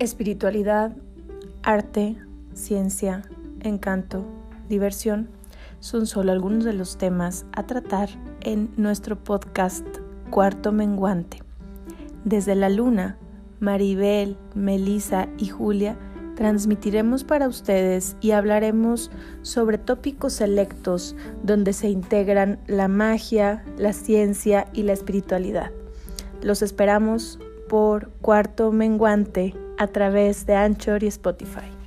Espiritualidad, arte, ciencia, encanto, diversión son solo algunos de los temas a tratar en nuestro podcast Cuarto Menguante. Desde la luna, Maribel, Melissa y Julia transmitiremos para ustedes y hablaremos sobre tópicos selectos donde se integran la magia, la ciencia y la espiritualidad. Los esperamos por Cuarto Menguante a través de Anchor y Spotify.